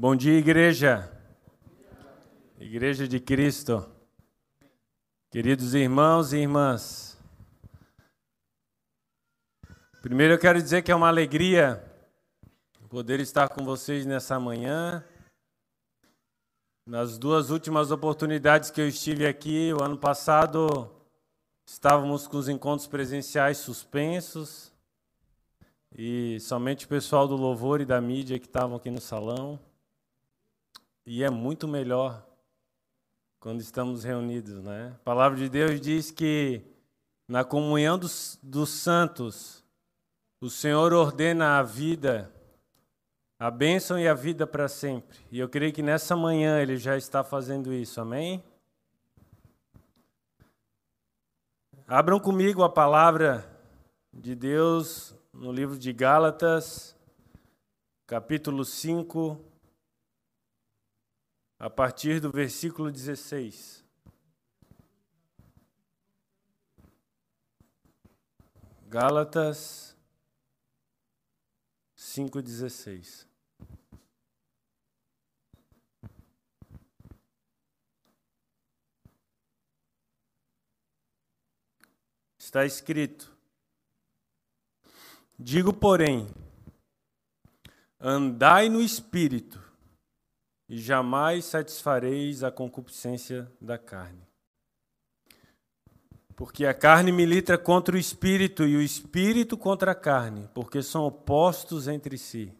Bom dia, igreja. Igreja de Cristo. Queridos irmãos e irmãs. Primeiro eu quero dizer que é uma alegria poder estar com vocês nessa manhã. Nas duas últimas oportunidades que eu estive aqui, o ano passado, estávamos com os encontros presenciais suspensos e somente o pessoal do louvor e da mídia que estavam aqui no salão. E é muito melhor quando estamos reunidos, né? A palavra de Deus diz que na comunhão dos, dos santos, o Senhor ordena a vida, a bênção e a vida para sempre. E eu creio que nessa manhã Ele já está fazendo isso, amém? Abram comigo a palavra de Deus no livro de Gálatas, capítulo 5, a partir do versículo 16. Gálatas 5,16. Está escrito: Digo, porém, andai no espírito e jamais satisfareis a concupiscência da carne. Porque a carne milita contra o espírito e o espírito contra a carne, porque são opostos entre si,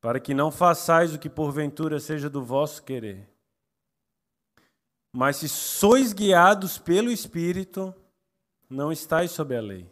para que não façais o que porventura seja do vosso querer. Mas se sois guiados pelo espírito, não estáis sob a lei.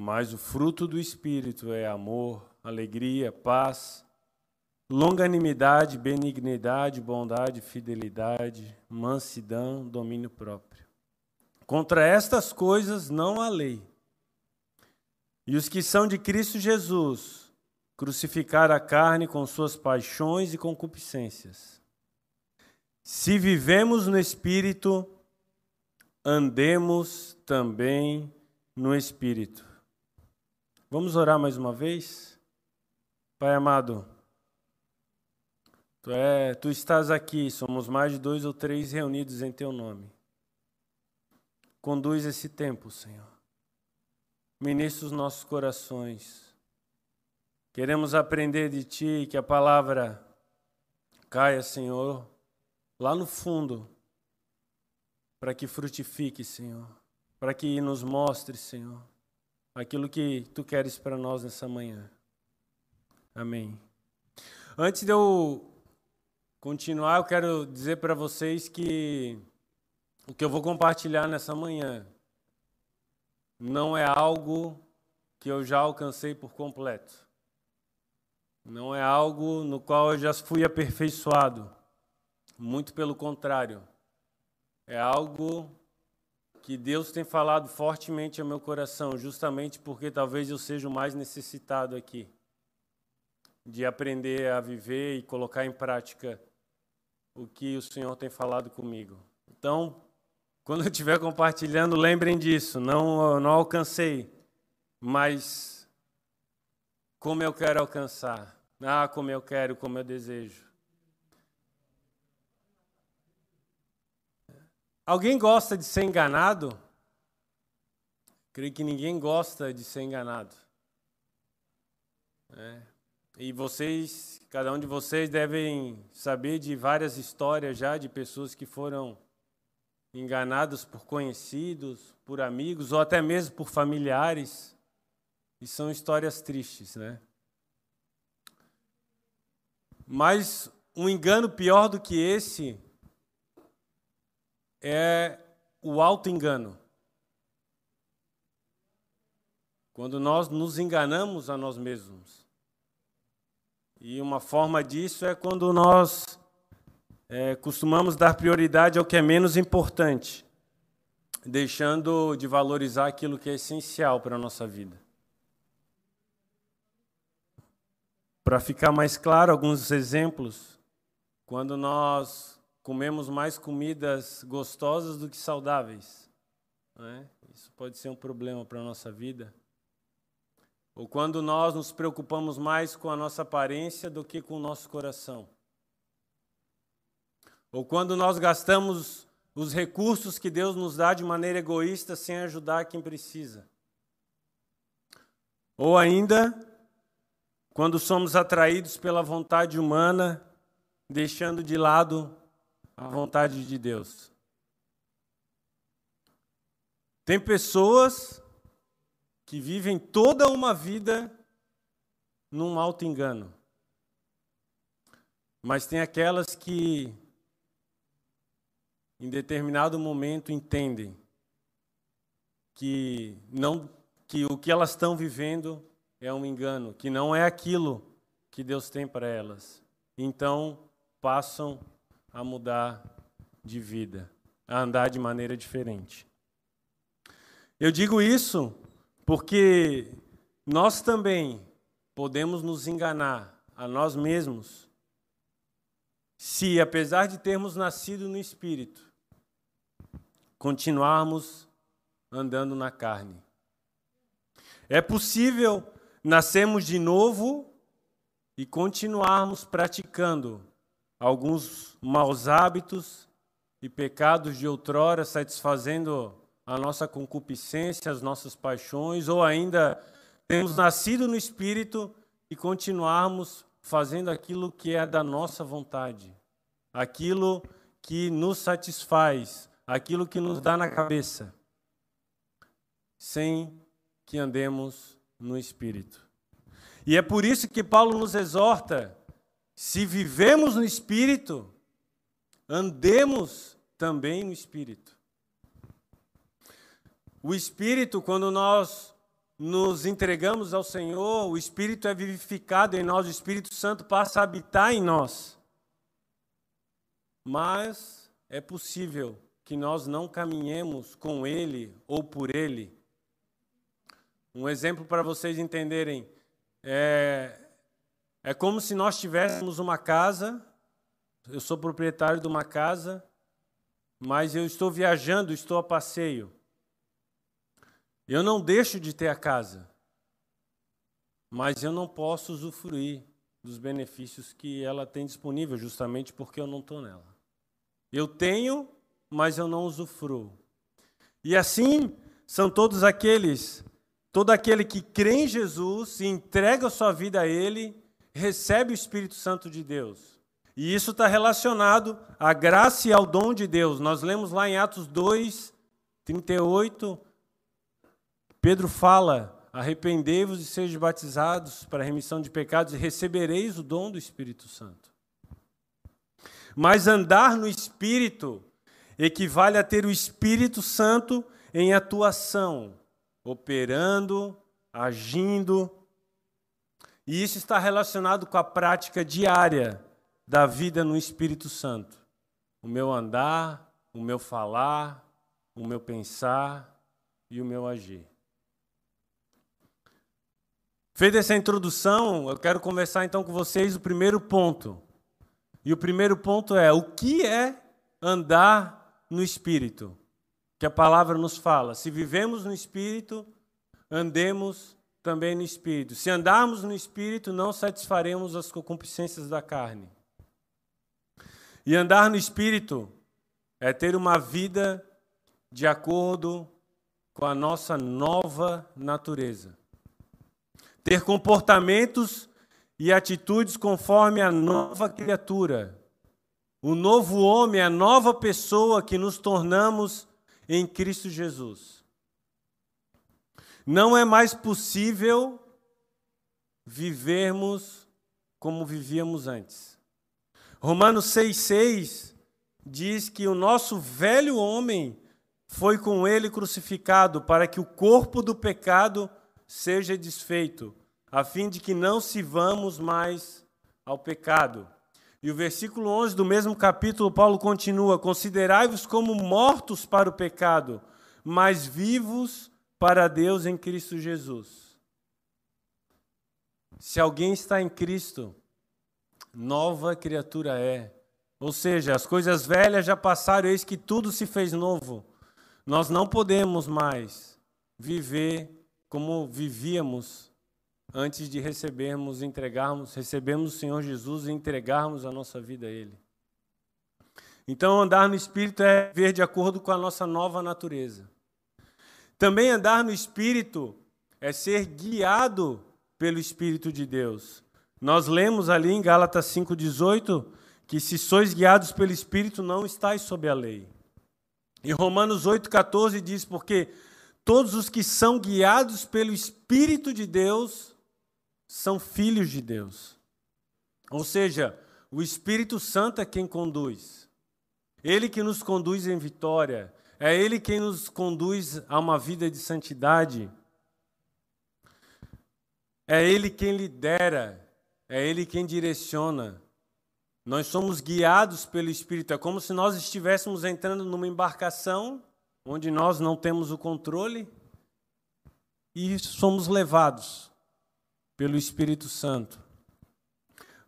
Mas o fruto do Espírito é amor, alegria, paz, longanimidade, benignidade, bondade, fidelidade, mansidão, domínio próprio. Contra estas coisas não há lei. E os que são de Cristo Jesus crucificaram a carne com suas paixões e concupiscências. Se vivemos no Espírito, andemos também no Espírito. Vamos orar mais uma vez? Pai amado, tu, é, tu estás aqui, somos mais de dois ou três reunidos em teu nome. Conduz esse tempo, Senhor. Ministra os nossos corações. Queremos aprender de Ti, que a palavra caia, Senhor, lá no fundo, para que frutifique, Senhor, para que nos mostre, Senhor aquilo que tu queres para nós nessa manhã. Amém. Antes de eu continuar, eu quero dizer para vocês que o que eu vou compartilhar nessa manhã não é algo que eu já alcancei por completo. Não é algo no qual eu já fui aperfeiçoado. Muito pelo contrário. É algo que Deus tem falado fortemente ao meu coração, justamente porque talvez eu seja o mais necessitado aqui de aprender a viver e colocar em prática o que o Senhor tem falado comigo. Então, quando eu estiver compartilhando, lembrem disso. Não, não alcancei, mas como eu quero alcançar. Ah, como eu quero, como eu desejo. Alguém gosta de ser enganado? Creio que ninguém gosta de ser enganado. É. E vocês, cada um de vocês devem saber de várias histórias já de pessoas que foram enganadas por conhecidos, por amigos ou até mesmo por familiares. E são histórias tristes, né? Mas um engano pior do que esse é o auto-engano. Quando nós nos enganamos a nós mesmos. E uma forma disso é quando nós é, costumamos dar prioridade ao que é menos importante, deixando de valorizar aquilo que é essencial para a nossa vida. Para ficar mais claro, alguns exemplos. Quando nós comemos mais comidas gostosas do que saudáveis, né? isso pode ser um problema para a nossa vida. Ou quando nós nos preocupamos mais com a nossa aparência do que com o nosso coração. Ou quando nós gastamos os recursos que Deus nos dá de maneira egoísta sem ajudar quem precisa. Ou ainda, quando somos atraídos pela vontade humana, deixando de lado a vontade de Deus. Tem pessoas que vivem toda uma vida num alto engano. Mas tem aquelas que, em determinado momento, entendem que, não, que o que elas estão vivendo é um engano, que não é aquilo que Deus tem para elas. Então, passam a mudar de vida, a andar de maneira diferente. Eu digo isso porque nós também podemos nos enganar a nós mesmos se, apesar de termos nascido no espírito, continuarmos andando na carne. É possível nascermos de novo e continuarmos praticando alguns maus hábitos e pecados de outrora, satisfazendo a nossa concupiscência, as nossas paixões, ou ainda temos nascido no Espírito e continuarmos fazendo aquilo que é da nossa vontade, aquilo que nos satisfaz, aquilo que nos dá na cabeça, sem que andemos no Espírito. E é por isso que Paulo nos exorta: se vivemos no Espírito, andemos também no Espírito. O Espírito, quando nós nos entregamos ao Senhor, o Espírito é vivificado em nós, o Espírito Santo passa a habitar em nós. Mas é possível que nós não caminhemos com Ele ou por Ele um exemplo para vocês entenderem é, é como se nós tivéssemos uma casa. Eu sou proprietário de uma casa, mas eu estou viajando, estou a passeio. Eu não deixo de ter a casa, mas eu não posso usufruir dos benefícios que ela tem disponível, justamente porque eu não estou nela. Eu tenho, mas eu não usufruo. E assim são todos aqueles Todo aquele que crê em Jesus e entrega sua vida a Ele, recebe o Espírito Santo de Deus. E isso está relacionado à graça e ao dom de Deus. Nós lemos lá em Atos 2, 38, Pedro fala: Arrependei-vos e sejam batizados para a remissão de pecados e recebereis o dom do Espírito Santo. Mas andar no Espírito equivale a ter o Espírito Santo em atuação operando, agindo. E isso está relacionado com a prática diária da vida no Espírito Santo. O meu andar, o meu falar, o meu pensar e o meu agir. Feita essa introdução, eu quero conversar então com vocês o primeiro ponto. E o primeiro ponto é: o que é andar no Espírito? que a palavra nos fala. Se vivemos no Espírito, andemos também no Espírito. Se andarmos no Espírito, não satisfaremos as concupiscências da carne. E andar no Espírito é ter uma vida de acordo com a nossa nova natureza. Ter comportamentos e atitudes conforme a nova criatura. O novo homem, a nova pessoa que nos tornamos em Cristo Jesus. Não é mais possível vivermos como vivíamos antes. Romanos 6,6 diz que o nosso velho homem foi com ele crucificado para que o corpo do pecado seja desfeito, a fim de que não sirvamos mais ao pecado. E o versículo 11 do mesmo capítulo, Paulo continua: Considerai-vos como mortos para o pecado, mas vivos para Deus em Cristo Jesus. Se alguém está em Cristo, nova criatura é. Ou seja, as coisas velhas já passaram, eis que tudo se fez novo. Nós não podemos mais viver como vivíamos antes de recebermos, entregarmos, recebermos o Senhor Jesus e entregarmos a nossa vida a Ele. Então, andar no Espírito é ver de acordo com a nossa nova natureza. Também andar no Espírito é ser guiado pelo Espírito de Deus. Nós lemos ali em Gálatas 5,18 que se sois guiados pelo Espírito, não estáis sob a lei. E Romanos 8,14 diz: Porque todos os que são guiados pelo Espírito de Deus são filhos de Deus. Ou seja, o Espírito Santo é quem conduz. Ele que nos conduz em vitória. É Ele quem nos conduz a uma vida de santidade. É Ele quem lidera. É Ele quem direciona. Nós somos guiados pelo Espírito. É como se nós estivéssemos entrando numa embarcação onde nós não temos o controle e somos levados pelo Espírito Santo.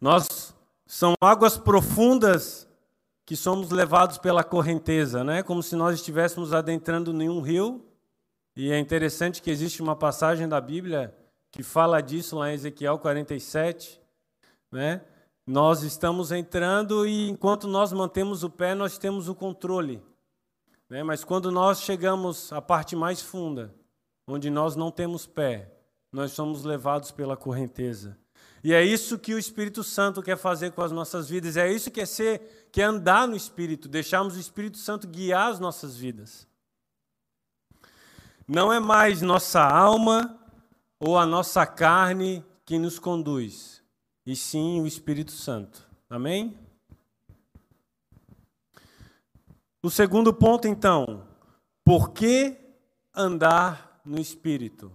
Nós são águas profundas que somos levados pela correnteza, né? Como se nós estivéssemos adentrando em um rio. E é interessante que existe uma passagem da Bíblia que fala disso lá em Ezequiel 47, né? Nós estamos entrando e enquanto nós mantemos o pé, nós temos o controle. Né? Mas quando nós chegamos à parte mais funda, onde nós não temos pé, nós somos levados pela correnteza. E é isso que o Espírito Santo quer fazer com as nossas vidas, é isso que é ser, que é andar no Espírito, deixarmos o Espírito Santo guiar as nossas vidas. Não é mais nossa alma ou a nossa carne que nos conduz, e sim o Espírito Santo. Amém? O segundo ponto, então, por que andar no Espírito?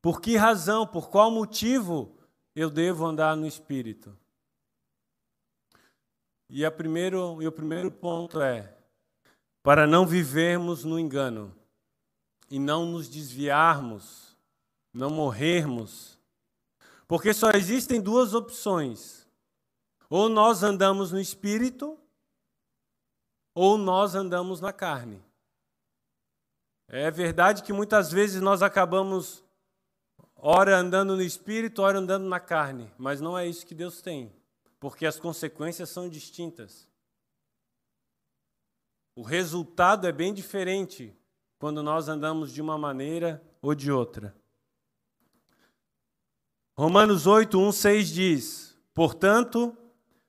Por que razão, por qual motivo eu devo andar no Espírito? E, a primeiro, e o primeiro ponto é para não vivermos no engano e não nos desviarmos, não morrermos porque só existem duas opções. Ou nós andamos no espírito, ou nós andamos na carne. É verdade que muitas vezes nós acabamos, ora andando no espírito, ora andando na carne, mas não é isso que Deus tem, porque as consequências são distintas. O resultado é bem diferente quando nós andamos de uma maneira ou de outra. Romanos 8, 1, 6 diz: Portanto,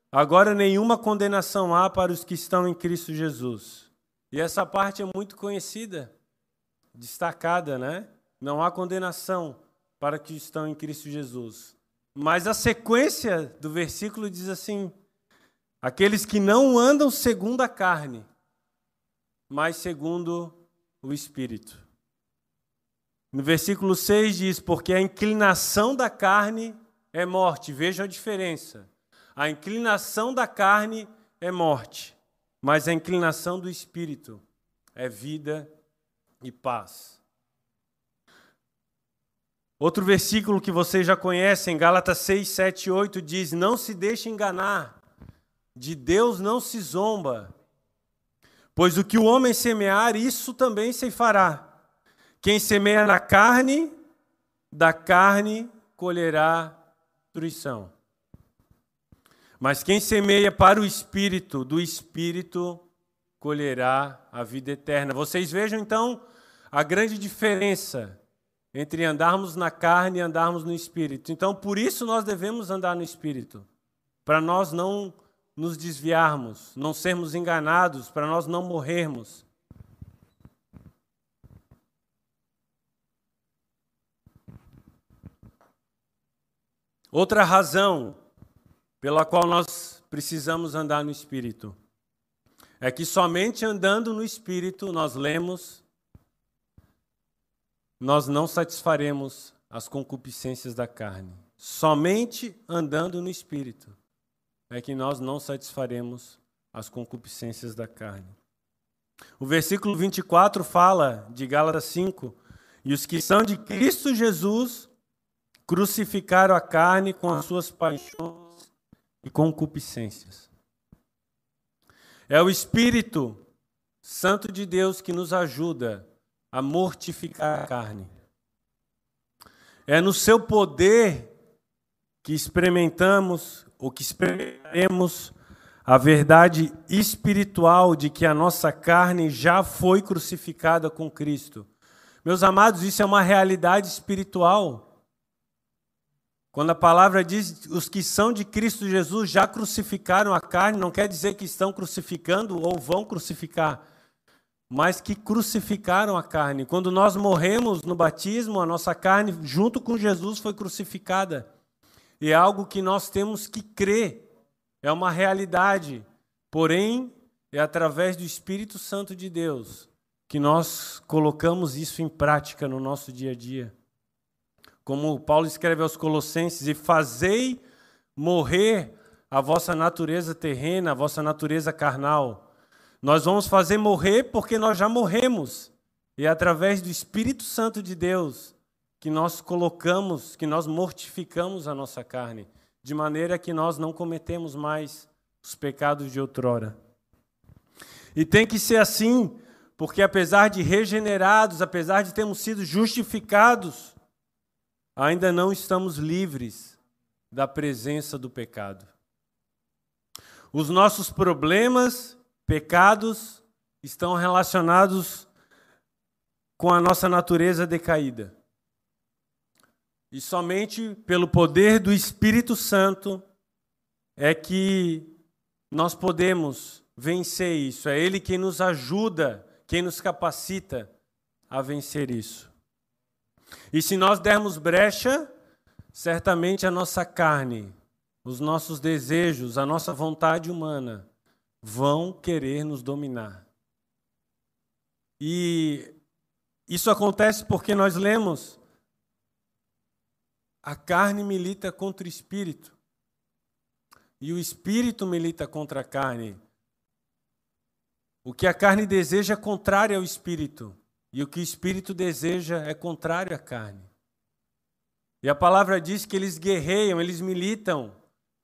agora nenhuma condenação há para os que estão em Cristo Jesus. E essa parte é muito conhecida, destacada, né? Não há condenação para que estão em Cristo Jesus. Mas a sequência do versículo diz assim: aqueles que não andam segundo a carne, mas segundo o Espírito. No versículo 6 diz: Porque a inclinação da carne é morte. Veja a diferença. A inclinação da carne é morte, mas a inclinação do espírito é vida e paz. Outro versículo que vocês já conhecem, Gálatas 6, 7 e 8, diz: Não se deixe enganar, de Deus não se zomba, pois o que o homem semear, isso também se fará. Quem semeia na carne, da carne colherá destruição. Mas quem semeia para o espírito, do espírito colherá a vida eterna. Vocês vejam então a grande diferença entre andarmos na carne e andarmos no espírito. Então, por isso nós devemos andar no espírito, para nós não nos desviarmos, não sermos enganados, para nós não morrermos. Outra razão pela qual nós precisamos andar no Espírito é que somente andando no Espírito nós lemos, nós não satisfaremos as concupiscências da carne. Somente andando no Espírito. é que nós não satisfaremos as concupiscências da carne. O versículo 24 fala de Gálatas 5: E os que são de Cristo Jesus crucificaram a carne com as suas paixões e concupiscências. É o Espírito Santo de Deus que nos ajuda a mortificar a carne. É no seu poder que experimentamos, ou que experimentaremos, a verdade espiritual de que a nossa carne já foi crucificada com Cristo. Meus amados, isso é uma realidade espiritual. Quando a palavra diz os que são de Cristo Jesus já crucificaram a carne, não quer dizer que estão crucificando ou vão crucificar mas que crucificaram a carne. Quando nós morremos no batismo, a nossa carne, junto com Jesus, foi crucificada. E é algo que nós temos que crer, é uma realidade. Porém, é através do Espírito Santo de Deus que nós colocamos isso em prática no nosso dia a dia. Como Paulo escreve aos Colossenses: E fazei morrer a vossa natureza terrena, a vossa natureza carnal nós vamos fazer morrer porque nós já morremos. E é através do Espírito Santo de Deus que nós colocamos, que nós mortificamos a nossa carne, de maneira que nós não cometemos mais os pecados de outrora. E tem que ser assim, porque apesar de regenerados, apesar de termos sido justificados, ainda não estamos livres da presença do pecado. Os nossos problemas pecados estão relacionados com a nossa natureza decaída. E somente pelo poder do Espírito Santo é que nós podemos vencer isso. É Ele quem nos ajuda, quem nos capacita a vencer isso. E se nós dermos brecha, certamente a nossa carne, os nossos desejos, a nossa vontade humana vão querer nos dominar. E isso acontece porque nós lemos: a carne milita contra o espírito, e o espírito milita contra a carne. O que a carne deseja é contrário ao espírito, e o que o espírito deseja é contrário à carne. E a palavra diz que eles guerreiam, eles militam,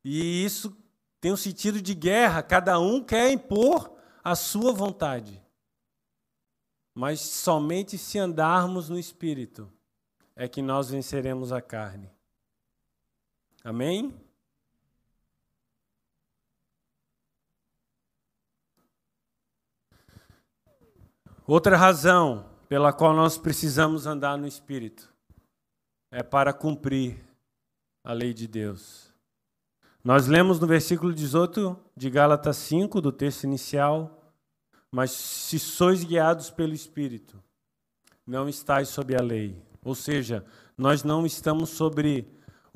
e isso tem um sentido de guerra, cada um quer impor a sua vontade. Mas somente se andarmos no Espírito é que nós venceremos a carne. Amém? Outra razão pela qual nós precisamos andar no Espírito é para cumprir a lei de Deus. Nós lemos no versículo 18 de Gálatas 5, do texto inicial, mas se sois guiados pelo Espírito, não estáis sob a lei. Ou seja, nós não estamos sobre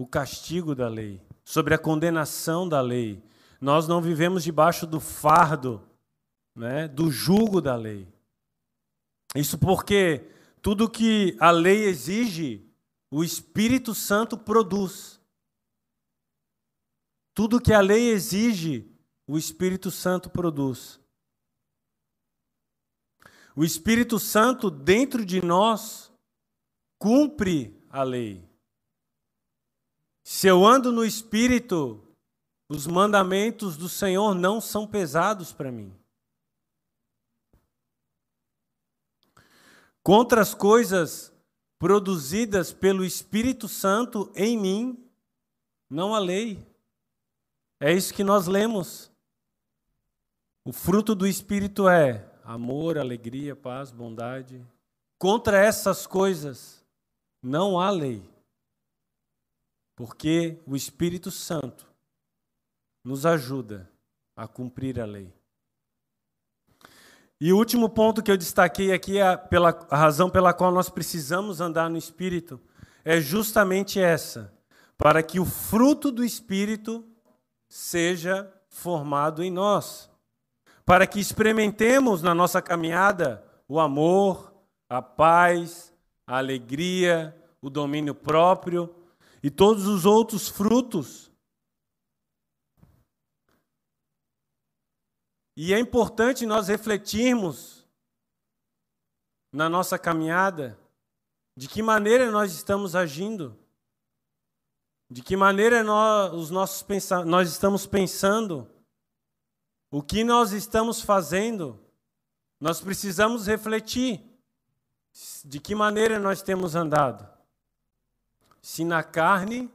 o castigo da lei, sobre a condenação da lei. Nós não vivemos debaixo do fardo, né, do jugo da lei. Isso porque tudo que a lei exige, o Espírito Santo produz. Tudo que a lei exige, o Espírito Santo produz. O Espírito Santo dentro de nós cumpre a lei. Se eu ando no Espírito, os mandamentos do Senhor não são pesados para mim. Contra as coisas produzidas pelo Espírito Santo em mim, não há lei. É isso que nós lemos. O fruto do Espírito é amor, alegria, paz, bondade. Contra essas coisas não há lei. Porque o Espírito Santo nos ajuda a cumprir a lei. E o último ponto que eu destaquei aqui, a, pela, a razão pela qual nós precisamos andar no Espírito, é justamente essa: para que o fruto do Espírito seja formado em nós, para que experimentemos na nossa caminhada o amor, a paz, a alegria, o domínio próprio e todos os outros frutos. E é importante nós refletirmos na nossa caminhada de que maneira nós estamos agindo, de que maneira nós, os nossos nós estamos pensando, o que nós estamos fazendo. Nós precisamos refletir de que maneira nós temos andado, se na carne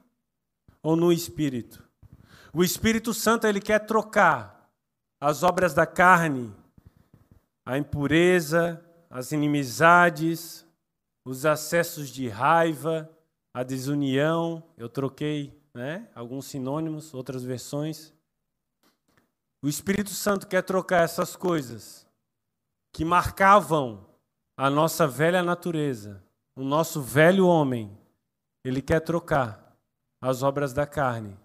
ou no espírito. O Espírito Santo ele quer trocar as obras da carne, a impureza, as inimizades, os acessos de raiva, a desunião. Eu troquei né, alguns sinônimos, outras versões. O Espírito Santo quer trocar essas coisas que marcavam a nossa velha natureza, o nosso velho homem. Ele quer trocar as obras da carne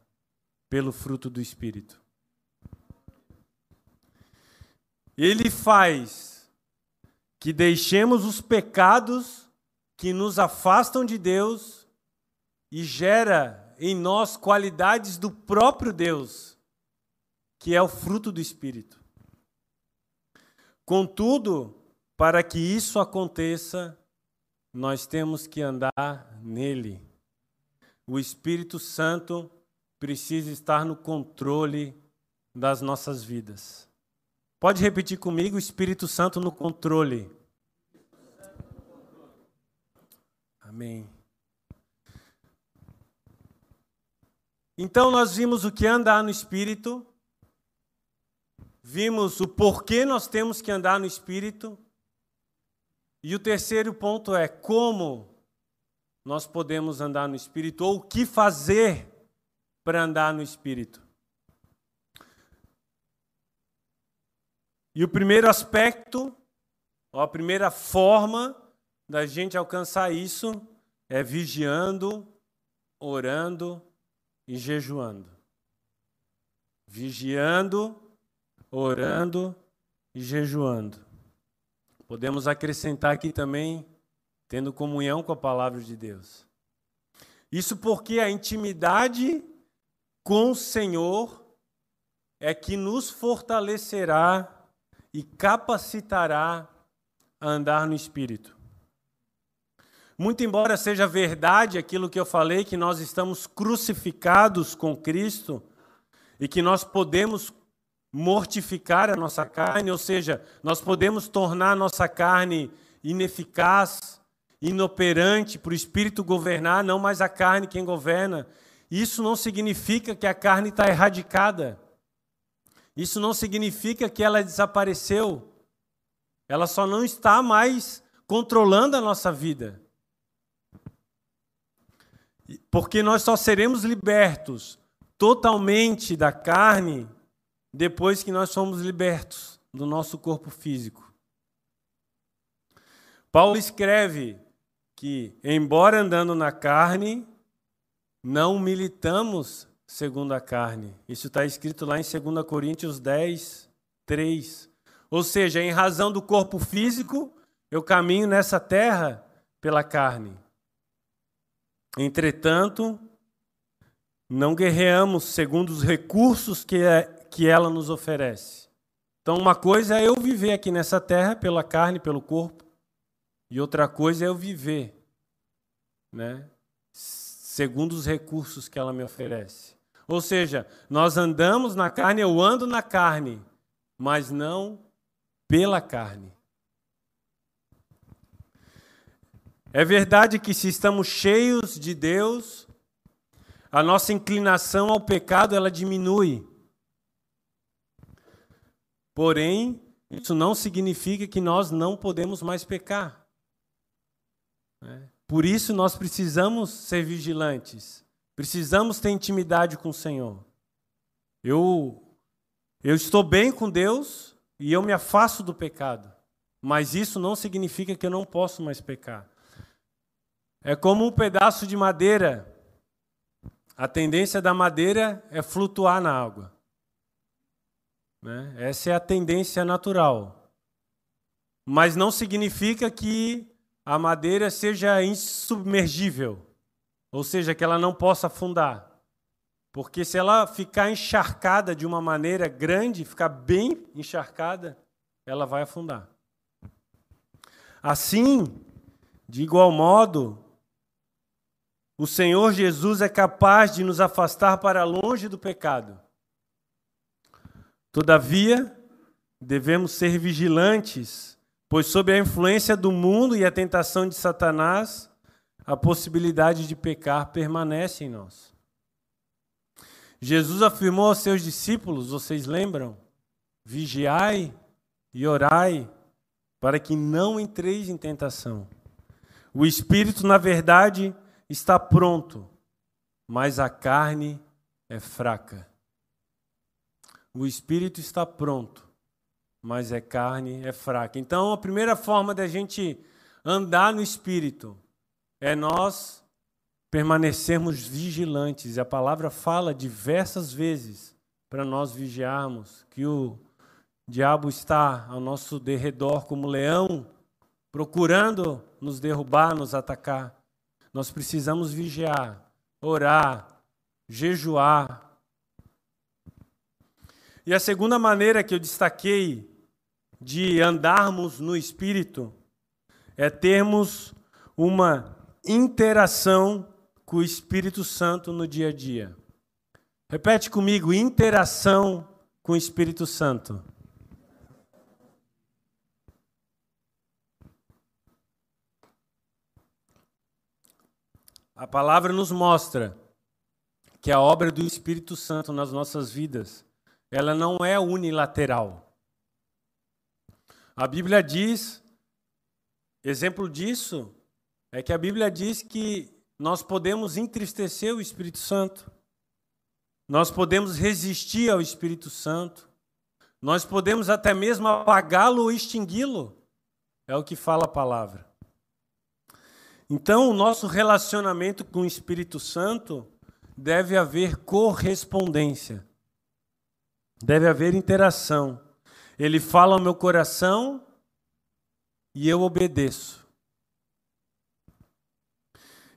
pelo fruto do Espírito. Ele faz que deixemos os pecados que nos afastam de Deus e gera em nós qualidades do próprio Deus, que é o fruto do Espírito. Contudo, para que isso aconteça, nós temos que andar nele. O Espírito Santo precisa estar no controle das nossas vidas. Pode repetir comigo: Espírito Santo no controle. Amém. Então nós vimos o que é andar no Espírito, vimos o porquê nós temos que andar no Espírito, e o terceiro ponto é como nós podemos andar no Espírito, ou o que fazer para andar no Espírito. E o primeiro aspecto, ou a primeira forma da gente alcançar isso é vigiando, orando e jejuando. Vigiando, orando e jejuando. Podemos acrescentar aqui também tendo comunhão com a palavra de Deus. Isso porque a intimidade com o Senhor é que nos fortalecerá e capacitará a andar no Espírito. Muito embora seja verdade aquilo que eu falei, que nós estamos crucificados com Cristo e que nós podemos mortificar a nossa carne, ou seja, nós podemos tornar a nossa carne ineficaz, inoperante para o Espírito governar, não mais a carne quem governa, isso não significa que a carne está erradicada. Isso não significa que ela desapareceu. Ela só não está mais controlando a nossa vida. Porque nós só seremos libertos totalmente da carne depois que nós somos libertos do nosso corpo físico. Paulo escreve que, embora andando na carne, não militamos segundo a carne. Isso está escrito lá em 2 Coríntios 10, 3. Ou seja, em razão do corpo físico, eu caminho nessa terra pela carne. Entretanto, não guerreamos segundo os recursos que, é, que ela nos oferece. Então, uma coisa é eu viver aqui nessa terra pela carne, pelo corpo, e outra coisa é eu viver né, segundo os recursos que ela me oferece. Ou seja, nós andamos na carne, eu ando na carne, mas não pela carne. É verdade que se estamos cheios de Deus, a nossa inclinação ao pecado ela diminui. Porém, isso não significa que nós não podemos mais pecar. Né? Por isso nós precisamos ser vigilantes. Precisamos ter intimidade com o Senhor. Eu eu estou bem com Deus e eu me afasto do pecado. Mas isso não significa que eu não posso mais pecar. É como um pedaço de madeira. A tendência da madeira é flutuar na água. Né? Essa é a tendência natural. Mas não significa que a madeira seja insubmergível, ou seja, que ela não possa afundar. Porque se ela ficar encharcada de uma maneira grande, ficar bem encharcada, ela vai afundar. Assim, de igual modo, o Senhor Jesus é capaz de nos afastar para longe do pecado. Todavia, devemos ser vigilantes, pois, sob a influência do mundo e a tentação de Satanás, a possibilidade de pecar permanece em nós. Jesus afirmou aos seus discípulos, vocês lembram? Vigiai e orai para que não entreis em tentação. O espírito, na verdade, está pronto, mas a carne é fraca. O espírito está pronto, mas a carne é fraca. Então, a primeira forma da gente andar no espírito é nós permanecermos vigilantes. E a palavra fala diversas vezes para nós vigiarmos que o diabo está ao nosso derredor como leão, procurando nos derrubar, nos atacar. Nós precisamos vigiar, orar, jejuar. E a segunda maneira que eu destaquei de andarmos no espírito é termos uma interação com o Espírito Santo no dia a dia. Repete comigo: interação com o Espírito Santo. A palavra nos mostra que a obra do Espírito Santo nas nossas vidas, ela não é unilateral. A Bíblia diz, exemplo disso, é que a Bíblia diz que nós podemos entristecer o Espírito Santo, nós podemos resistir ao Espírito Santo, nós podemos até mesmo apagá-lo ou extingui-lo, é o que fala a palavra. Então, o nosso relacionamento com o Espírito Santo deve haver correspondência, deve haver interação. Ele fala ao meu coração e eu obedeço.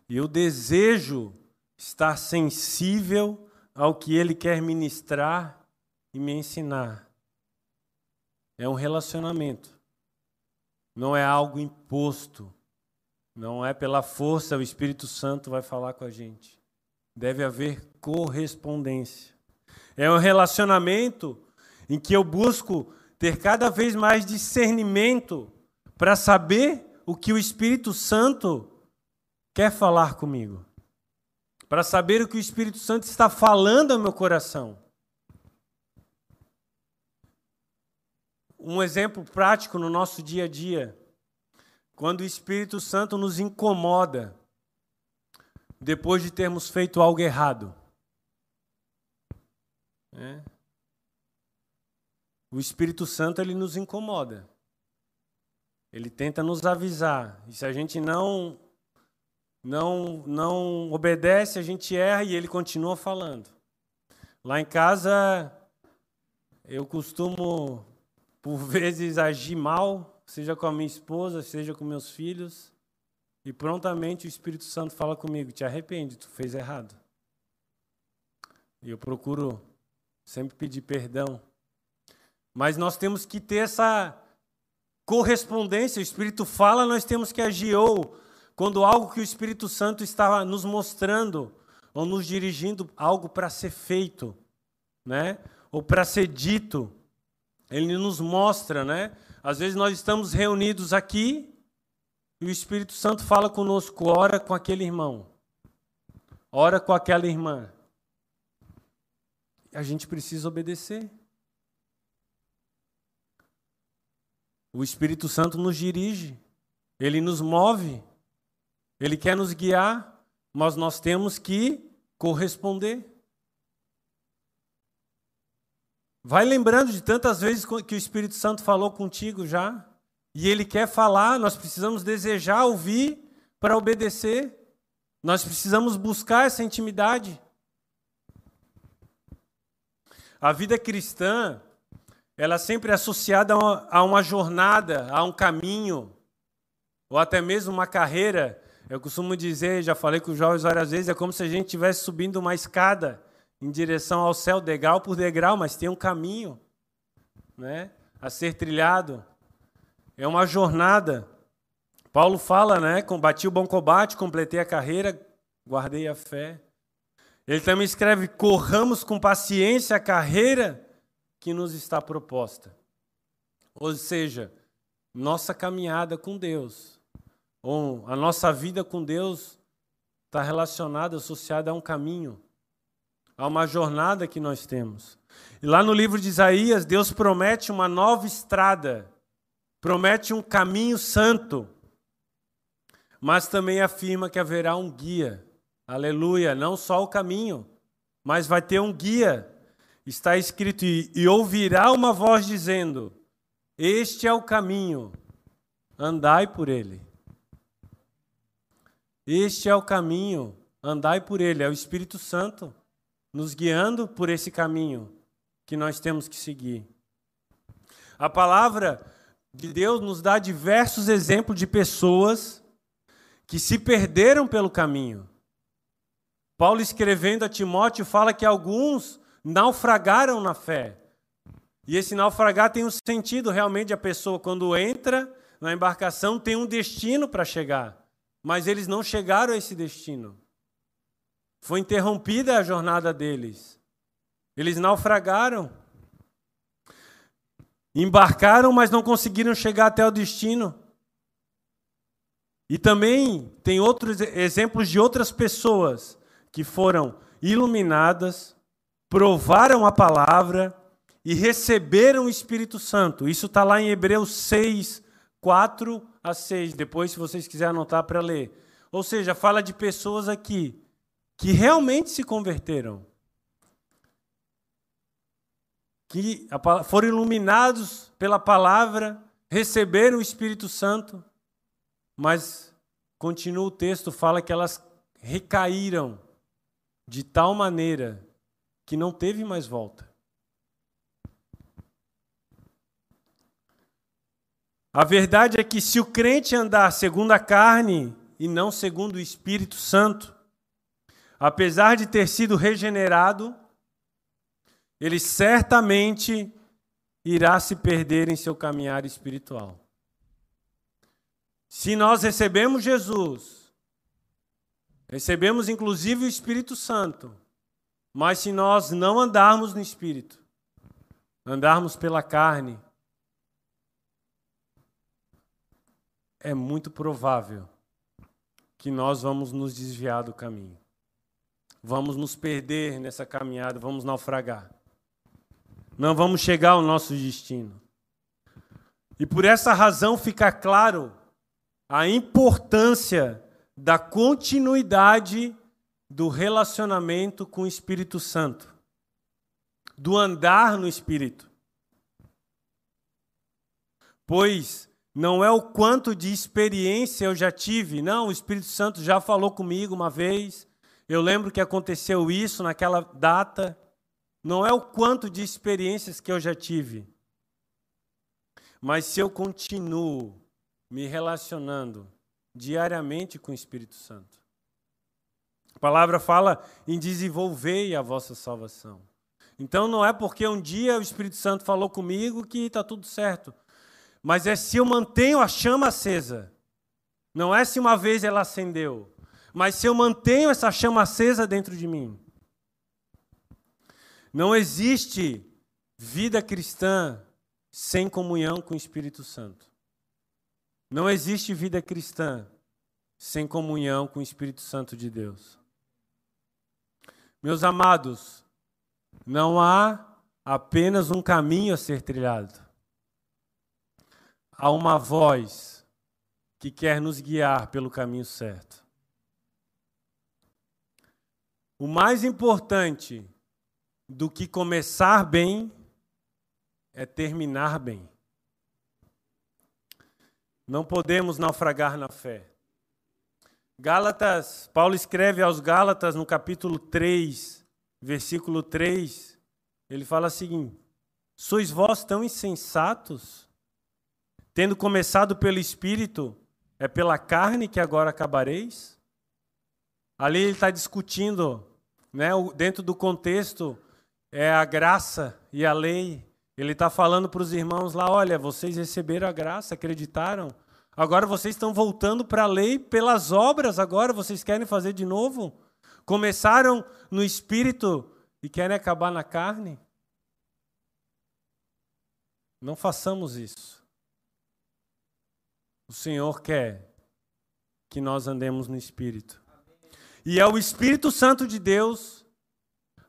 E eu desejo estar sensível ao que ele quer ministrar e me ensinar. É um relacionamento, não é algo imposto. Não é pela força, o Espírito Santo vai falar com a gente. Deve haver correspondência. É um relacionamento em que eu busco ter cada vez mais discernimento para saber o que o Espírito Santo quer falar comigo. Para saber o que o Espírito Santo está falando ao meu coração. Um exemplo prático no nosso dia a dia. Quando o Espírito Santo nos incomoda depois de termos feito algo errado. É. O Espírito Santo ele nos incomoda. Ele tenta nos avisar. E se a gente não não não obedece, a gente erra e ele continua falando. Lá em casa eu costumo por vezes agir mal seja com a minha esposa, seja com meus filhos, e prontamente o Espírito Santo fala comigo: te arrepende, tu fez errado. E eu procuro sempre pedir perdão. Mas nós temos que ter essa correspondência. O Espírito fala, nós temos que agir. Ou quando algo que o Espírito Santo está nos mostrando, ou nos dirigindo algo para ser feito, né? ou para ser dito, ele nos mostra, né? Às vezes nós estamos reunidos aqui e o Espírito Santo fala conosco, ora com aquele irmão, ora com aquela irmã. A gente precisa obedecer. O Espírito Santo nos dirige, ele nos move, ele quer nos guiar, mas nós temos que corresponder. Vai lembrando de tantas vezes que o Espírito Santo falou contigo já. E ele quer falar, nós precisamos desejar ouvir para obedecer. Nós precisamos buscar essa intimidade. A vida cristã, ela sempre é associada a uma jornada, a um caminho, ou até mesmo uma carreira. Eu costumo dizer, já falei com os jovens várias vezes, é como se a gente estivesse subindo uma escada em direção ao céu, degrau por degrau, mas tem um caminho né, a ser trilhado. É uma jornada. Paulo fala, né? Combati o bom combate, completei a carreira, guardei a fé. Ele também escreve: corramos com paciência a carreira que nos está proposta. Ou seja, nossa caminhada com Deus, ou a nossa vida com Deus, está relacionada, associada a um caminho, a uma jornada que nós temos. E lá no livro de Isaías, Deus promete uma nova estrada, promete um caminho santo, mas também afirma que haverá um guia. Aleluia, não só o caminho, mas vai ter um guia. Está escrito: e, e ouvirá uma voz dizendo: Este é o caminho, andai por ele. Este é o caminho, andai por ele. É o Espírito Santo nos guiando por esse caminho que nós temos que seguir. A palavra de Deus nos dá diversos exemplos de pessoas que se perderam pelo caminho. Paulo, escrevendo a Timóteo, fala que alguns naufragaram na fé. E esse naufragar tem um sentido realmente a pessoa, quando entra na embarcação, tem um destino para chegar mas eles não chegaram a esse destino. Foi interrompida a jornada deles. Eles naufragaram. Embarcaram, mas não conseguiram chegar até o destino. E também tem outros exemplos de outras pessoas que foram iluminadas, provaram a palavra e receberam o Espírito Santo. Isso está lá em Hebreus 6, 4 a 6, depois, se vocês quiserem anotar para ler. Ou seja, fala de pessoas aqui que realmente se converteram, que foram iluminados pela palavra, receberam o Espírito Santo, mas continua o texto, fala que elas recaíram de tal maneira que não teve mais volta. A verdade é que se o crente andar segundo a carne e não segundo o Espírito Santo, apesar de ter sido regenerado, ele certamente irá se perder em seu caminhar espiritual. Se nós recebemos Jesus, recebemos inclusive o Espírito Santo, mas se nós não andarmos no Espírito, andarmos pela carne, é muito provável que nós vamos nos desviar do caminho. Vamos nos perder nessa caminhada, vamos naufragar. Não vamos chegar ao nosso destino. E por essa razão fica claro a importância da continuidade do relacionamento com o Espírito Santo, do andar no Espírito. Pois não é o quanto de experiência eu já tive. Não, o Espírito Santo já falou comigo uma vez. Eu lembro que aconteceu isso naquela data. Não é o quanto de experiências que eu já tive. Mas se eu continuo me relacionando diariamente com o Espírito Santo. A palavra fala em desenvolver a vossa salvação. Então não é porque um dia o Espírito Santo falou comigo que está tudo certo mas é se eu mantenho a chama acesa. Não é se uma vez ela acendeu, mas se eu mantenho essa chama acesa dentro de mim. Não existe vida cristã sem comunhão com o Espírito Santo. Não existe vida cristã sem comunhão com o Espírito Santo de Deus. Meus amados, não há apenas um caminho a ser trilhado há uma voz que quer nos guiar pelo caminho certo. O mais importante do que começar bem é terminar bem. Não podemos naufragar na fé. Gálatas, Paulo escreve aos Gálatas no capítulo 3, versículo 3, ele fala o seguinte: Sois vós tão insensatos? Tendo começado pelo Espírito, é pela carne que agora acabareis? Ali ele está discutindo né, dentro do contexto, é a graça e a lei. Ele está falando para os irmãos lá: olha, vocês receberam a graça, acreditaram. Agora vocês estão voltando para a lei pelas obras, agora vocês querem fazer de novo? Começaram no espírito e querem acabar na carne? Não façamos isso. O Senhor quer que nós andemos no espírito. E é o Espírito Santo de Deus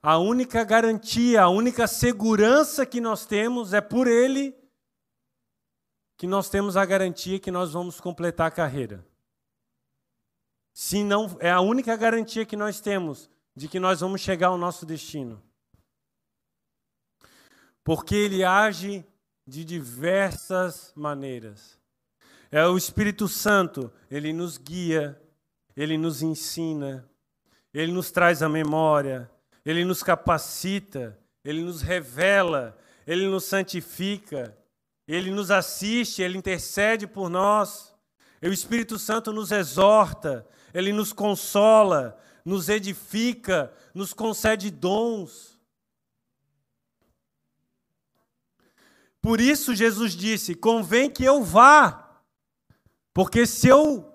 a única garantia, a única segurança que nós temos é por ele que nós temos a garantia que nós vamos completar a carreira. Se não, é a única garantia que nós temos de que nós vamos chegar ao nosso destino. Porque ele age de diversas maneiras. É o Espírito Santo, ele nos guia, ele nos ensina, ele nos traz a memória, ele nos capacita, ele nos revela, ele nos santifica, ele nos assiste, ele intercede por nós. E o Espírito Santo nos exorta, ele nos consola, nos edifica, nos concede dons. Por isso Jesus disse: convém que eu vá, porque se eu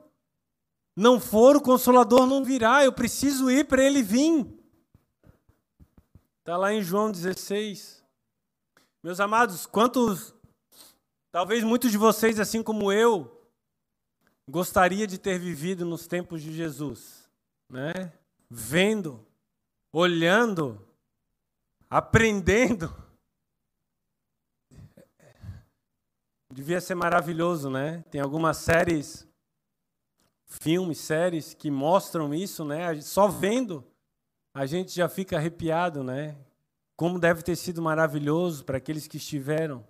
não for, o consolador não virá, eu preciso ir para ele vir. Está lá em João 16. Meus amados, quantos, talvez muitos de vocês, assim como eu, gostaria de ter vivido nos tempos de Jesus, né? Vendo, olhando, aprendendo. Devia ser maravilhoso, né? Tem algumas séries, filmes, séries que mostram isso, né? Só vendo a gente já fica arrepiado, né? Como deve ter sido maravilhoso para aqueles que estiveram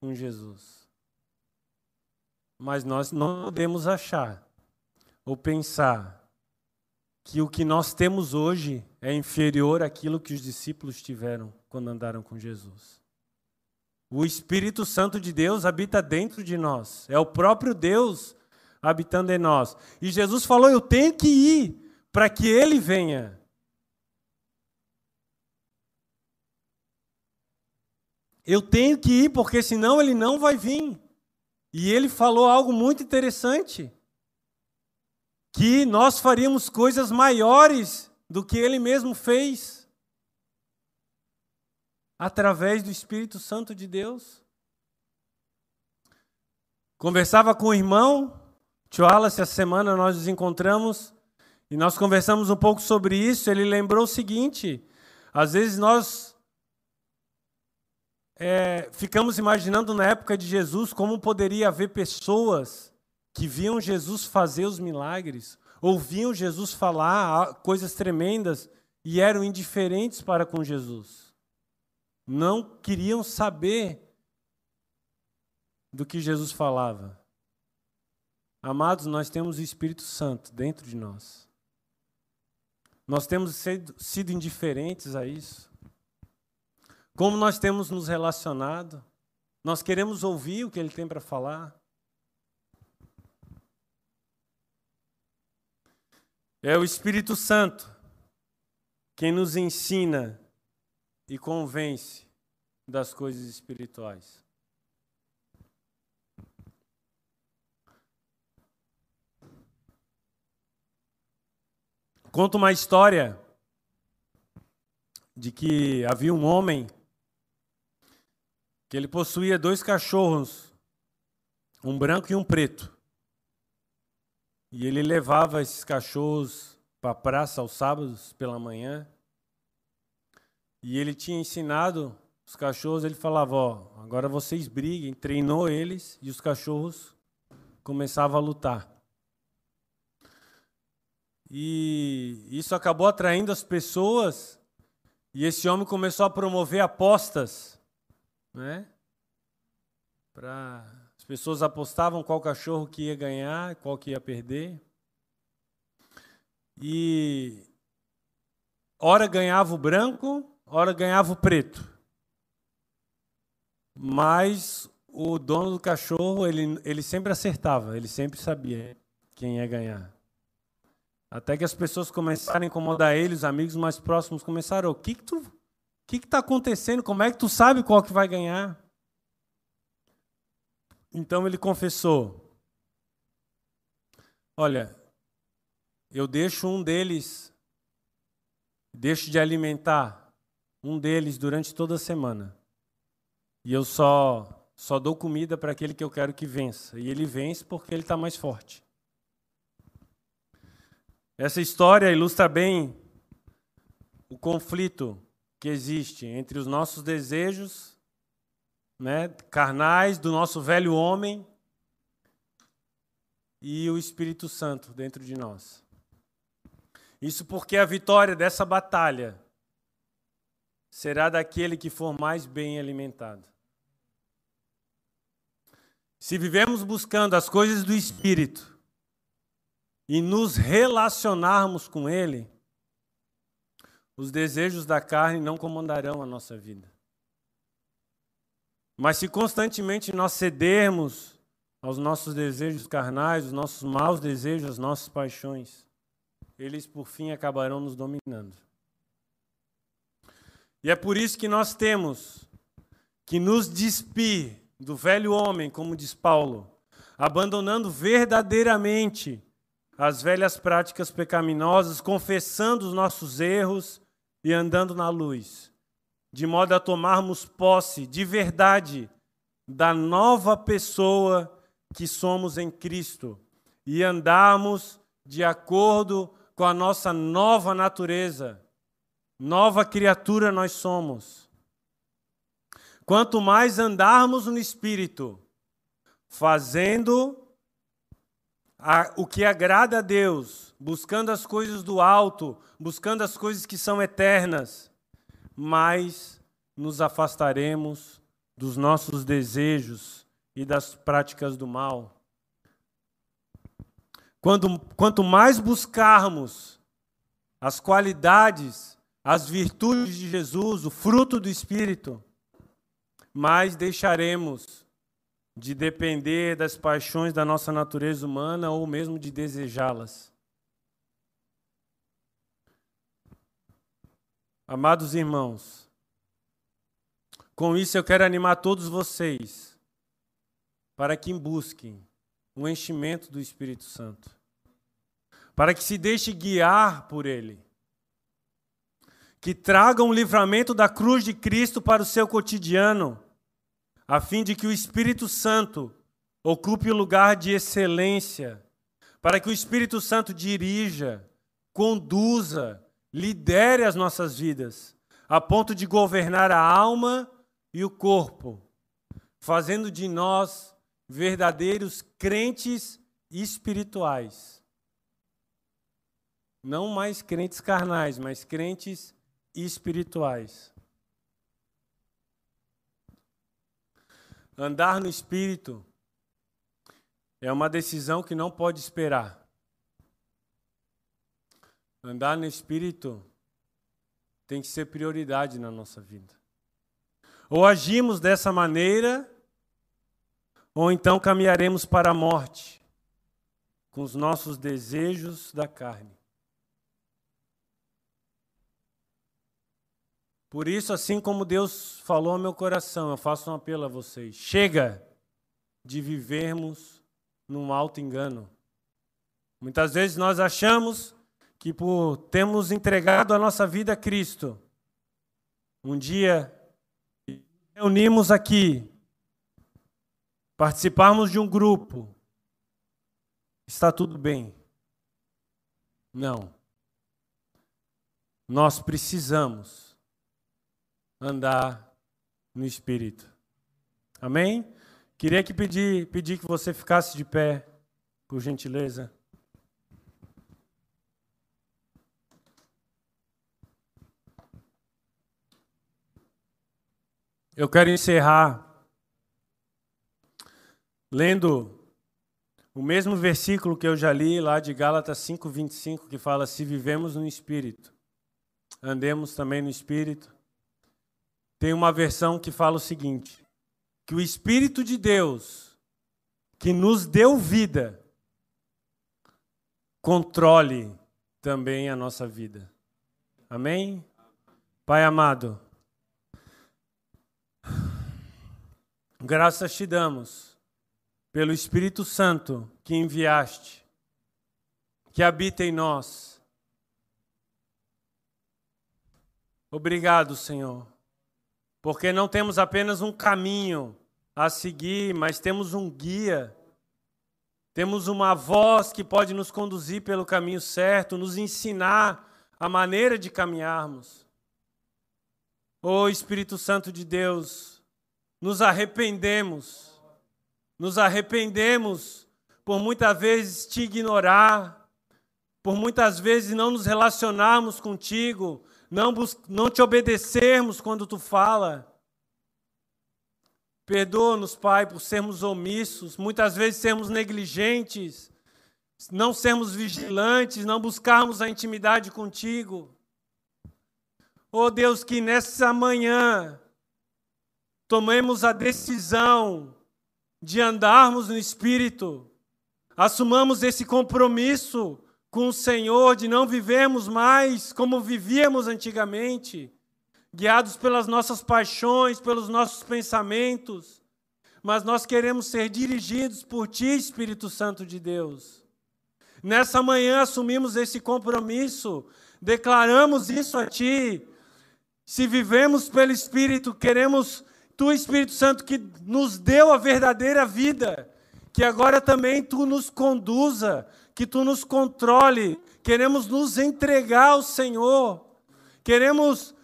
com Jesus. Mas nós não podemos achar ou pensar que o que nós temos hoje é inferior àquilo que os discípulos tiveram quando andaram com Jesus. O Espírito Santo de Deus habita dentro de nós, é o próprio Deus habitando em nós. E Jesus falou: Eu tenho que ir para que ele venha. Eu tenho que ir porque senão ele não vai vir. E ele falou algo muito interessante: que nós faríamos coisas maiores do que ele mesmo fez através do Espírito Santo de Deus. Conversava com o irmão, Tio Wallace, essa semana nós nos encontramos e nós conversamos um pouco sobre isso. Ele lembrou o seguinte: às vezes nós é, ficamos imaginando na época de Jesus como poderia haver pessoas que viam Jesus fazer os milagres, ouviam Jesus falar coisas tremendas e eram indiferentes para com Jesus. Não queriam saber do que Jesus falava. Amados, nós temos o Espírito Santo dentro de nós. Nós temos sido indiferentes a isso. Como nós temos nos relacionado? Nós queremos ouvir o que ele tem para falar? É o Espírito Santo quem nos ensina e convence das coisas espirituais. Conta uma história de que havia um homem que ele possuía dois cachorros, um branco e um preto. E ele levava esses cachorros para a praça aos sábados pela manhã. E ele tinha ensinado os cachorros, ele falava, ó, agora vocês briguem, treinou eles e os cachorros começavam a lutar. E isso acabou atraindo as pessoas, e esse homem começou a promover apostas né? Para as pessoas apostavam qual cachorro que ia ganhar, qual que ia perder. E hora ganhava o branco, hora ganhava o preto. Mas o dono do cachorro, ele, ele sempre acertava, ele sempre sabia quem ia ganhar. Até que as pessoas começaram a incomodar ele, os amigos mais próximos começaram: o que que tu, que que está acontecendo? Como é que tu sabe qual que vai ganhar? Então ele confessou: Olha, eu deixo um deles, deixo de alimentar um deles durante toda a semana. E eu só só dou comida para aquele que eu quero que vença. E ele vence porque ele está mais forte. Essa história ilustra bem o conflito que existe entre os nossos desejos né, carnais do nosso velho homem e o Espírito Santo dentro de nós. Isso porque a vitória dessa batalha será daquele que for mais bem alimentado. Se vivemos buscando as coisas do Espírito e nos relacionarmos com Ele, os desejos da carne não comandarão a nossa vida. Mas se constantemente nós cedermos aos nossos desejos carnais, os nossos maus desejos, as nossas paixões, eles por fim acabarão nos dominando. E é por isso que nós temos que nos despir do velho homem, como diz Paulo, abandonando verdadeiramente as velhas práticas pecaminosas, confessando os nossos erros e andando na luz de modo a tomarmos posse de verdade da nova pessoa que somos em Cristo e andarmos de acordo com a nossa nova natureza. Nova criatura nós somos. Quanto mais andarmos no Espírito, fazendo a, o que agrada a Deus, buscando as coisas do alto, buscando as coisas que são eternas, mais nos afastaremos dos nossos desejos e das práticas do mal. Quando, quanto mais buscarmos as qualidades, as virtudes de Jesus, o fruto do Espírito, mais deixaremos de depender das paixões da nossa natureza humana ou mesmo de desejá-las. Amados irmãos, com isso eu quero animar todos vocês para que busquem o enchimento do Espírito Santo, para que se deixe guiar por Ele, que tragam o livramento da cruz de Cristo para o seu cotidiano, a fim de que o Espírito Santo ocupe o lugar de excelência, para que o Espírito Santo dirija, conduza, lidere as nossas vidas, a ponto de governar a alma e o corpo, fazendo de nós verdadeiros crentes espirituais. Não mais crentes carnais, mas crentes espirituais. Andar no espírito é uma decisão que não pode esperar. Andar no Espírito tem que ser prioridade na nossa vida. Ou agimos dessa maneira, ou então caminharemos para a morte com os nossos desejos da carne. Por isso, assim como Deus falou ao meu coração, eu faço um apelo a vocês: chega de vivermos num alto engano. Muitas vezes nós achamos que por termos entregado a nossa vida a Cristo, um dia reunimos aqui, participarmos de um grupo, está tudo bem. Não. Nós precisamos andar no Espírito. Amém? Queria que pedir, pedir que você ficasse de pé, por gentileza. Eu quero encerrar lendo o mesmo versículo que eu já li lá de Gálatas 5:25 que fala se vivemos no espírito, andemos também no espírito. Tem uma versão que fala o seguinte: que o espírito de Deus que nos deu vida controle também a nossa vida. Amém? Pai amado, graças te damos pelo Espírito Santo que enviaste, que habita em nós. Obrigado, Senhor, porque não temos apenas um caminho a seguir, mas temos um guia temos uma voz que pode nos conduzir pelo caminho certo, nos ensinar a maneira de caminharmos. Ô oh, Espírito Santo de Deus, nos arrependemos, nos arrependemos por muitas vezes te ignorar, por muitas vezes não nos relacionarmos contigo, não, não te obedecermos quando tu fala. Perdoa-nos, Pai, por sermos omissos, muitas vezes sermos negligentes, não sermos vigilantes, não buscarmos a intimidade contigo. Oh Deus, que nessa manhã tomemos a decisão de andarmos no Espírito, assumamos esse compromisso com o Senhor de não vivermos mais como vivíamos antigamente guiados pelas nossas paixões, pelos nossos pensamentos, mas nós queremos ser dirigidos por Ti, Espírito Santo de Deus. Nessa manhã assumimos esse compromisso, declaramos isso a Ti. Se vivemos pelo Espírito, queremos Tu, Espírito Santo, que nos deu a verdadeira vida, que agora também Tu nos conduza, que Tu nos controle. Queremos nos entregar ao Senhor. Queremos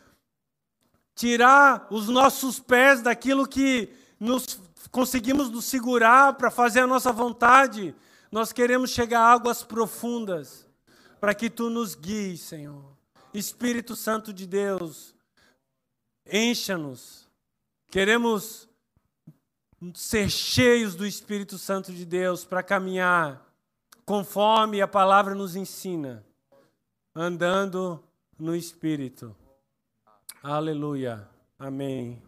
tirar os nossos pés daquilo que nos conseguimos nos segurar para fazer a nossa vontade. Nós queremos chegar a águas profundas para que tu nos guies, Senhor. Espírito Santo de Deus, encha-nos. Queremos ser cheios do Espírito Santo de Deus para caminhar conforme a palavra nos ensina, andando no Espírito. Aleluia. Amém.